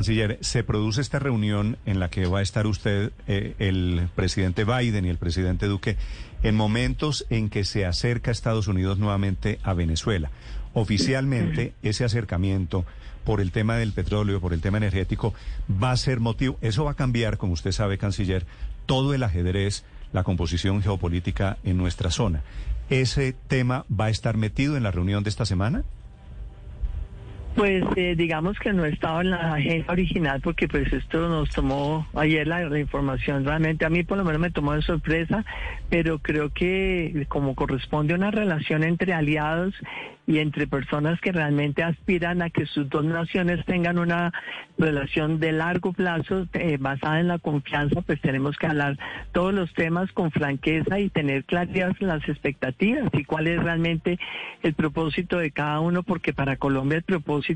Canciller, se produce esta reunión en la que va a estar usted, eh, el presidente Biden y el presidente Duque, en momentos en que se acerca Estados Unidos nuevamente a Venezuela. Oficialmente, ese acercamiento por el tema del petróleo, por el tema energético, va a ser motivo, eso va a cambiar, como usted sabe, canciller, todo el ajedrez, la composición geopolítica en nuestra zona. ¿Ese tema va a estar metido en la reunión de esta semana? Pues eh, digamos que no estaba en la agenda original porque pues esto nos tomó ayer la, información. Realmente a mí por lo menos me tomó de sorpresa, pero creo que como corresponde una relación entre aliados y entre personas que realmente aspiran a que sus dos naciones tengan una relación de largo plazo eh, basada en la confianza, pues tenemos que hablar todos los temas con franqueza y tener claridad las expectativas y cuál es realmente el propósito de cada uno, porque para Colombia el propósito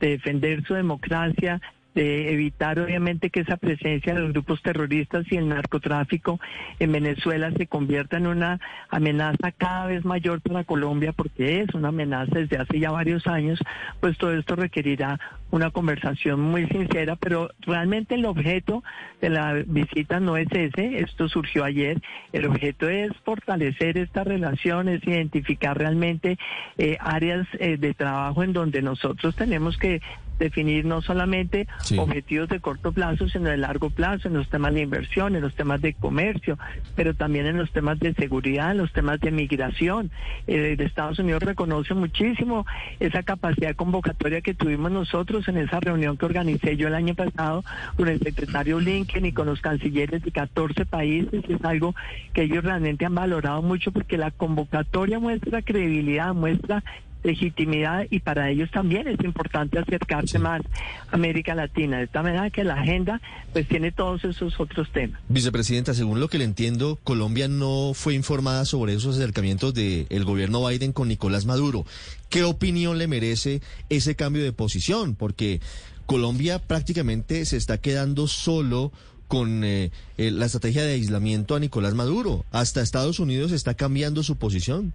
de defender su democracia, de evitar obviamente que esa presencia de los grupos terroristas y el narcotráfico en Venezuela se convierta en una amenaza cada vez mayor para Colombia porque es una amenaza desde hace ya varios años, pues todo esto requerirá una conversación muy sincera, pero realmente el objeto de la visita no es ese, esto surgió ayer, el objeto es fortalecer estas relaciones, identificar realmente eh, áreas eh, de trabajo en donde nosotros tenemos que definir no solamente objetivos de corto plazo, sino de largo plazo, en los temas de inversión, en los temas de comercio, pero también en los temas de seguridad, en los temas de migración. Eh, Estados Unidos reconoce muchísimo esa capacidad convocatoria que tuvimos nosotros en esa reunión que organicé yo el año pasado con el secretario Blinken y con los cancilleres de 14 países. Es algo que ellos realmente han valorado mucho porque la convocatoria muestra credibilidad, muestra legitimidad y para ellos también es importante acercarse más a América Latina, de esta manera que la agenda pues tiene todos esos otros temas. Vicepresidenta, según lo que le entiendo, Colombia no fue informada sobre esos acercamientos del gobierno Biden con Nicolás Maduro. ¿Qué opinión le merece ese cambio de posición? Porque Colombia prácticamente se está quedando solo con eh, eh, la estrategia de aislamiento a Nicolás Maduro. Hasta Estados Unidos está cambiando su posición.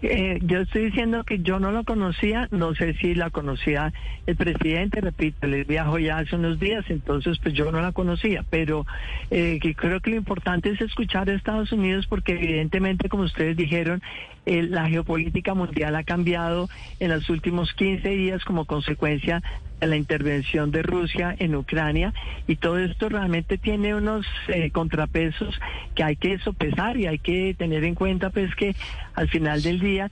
Eh, yo estoy diciendo que yo no lo conocía, no sé si la conocía el presidente, repito, él viajó ya hace unos días, entonces pues yo no la conocía, pero eh, creo que lo importante es escuchar a Estados Unidos porque evidentemente, como ustedes dijeron, eh, la geopolítica mundial ha cambiado en los últimos 15 días como consecuencia la intervención de Rusia en Ucrania y todo esto realmente tiene unos eh, contrapesos que hay que sopesar y hay que tener en cuenta pues que al final del día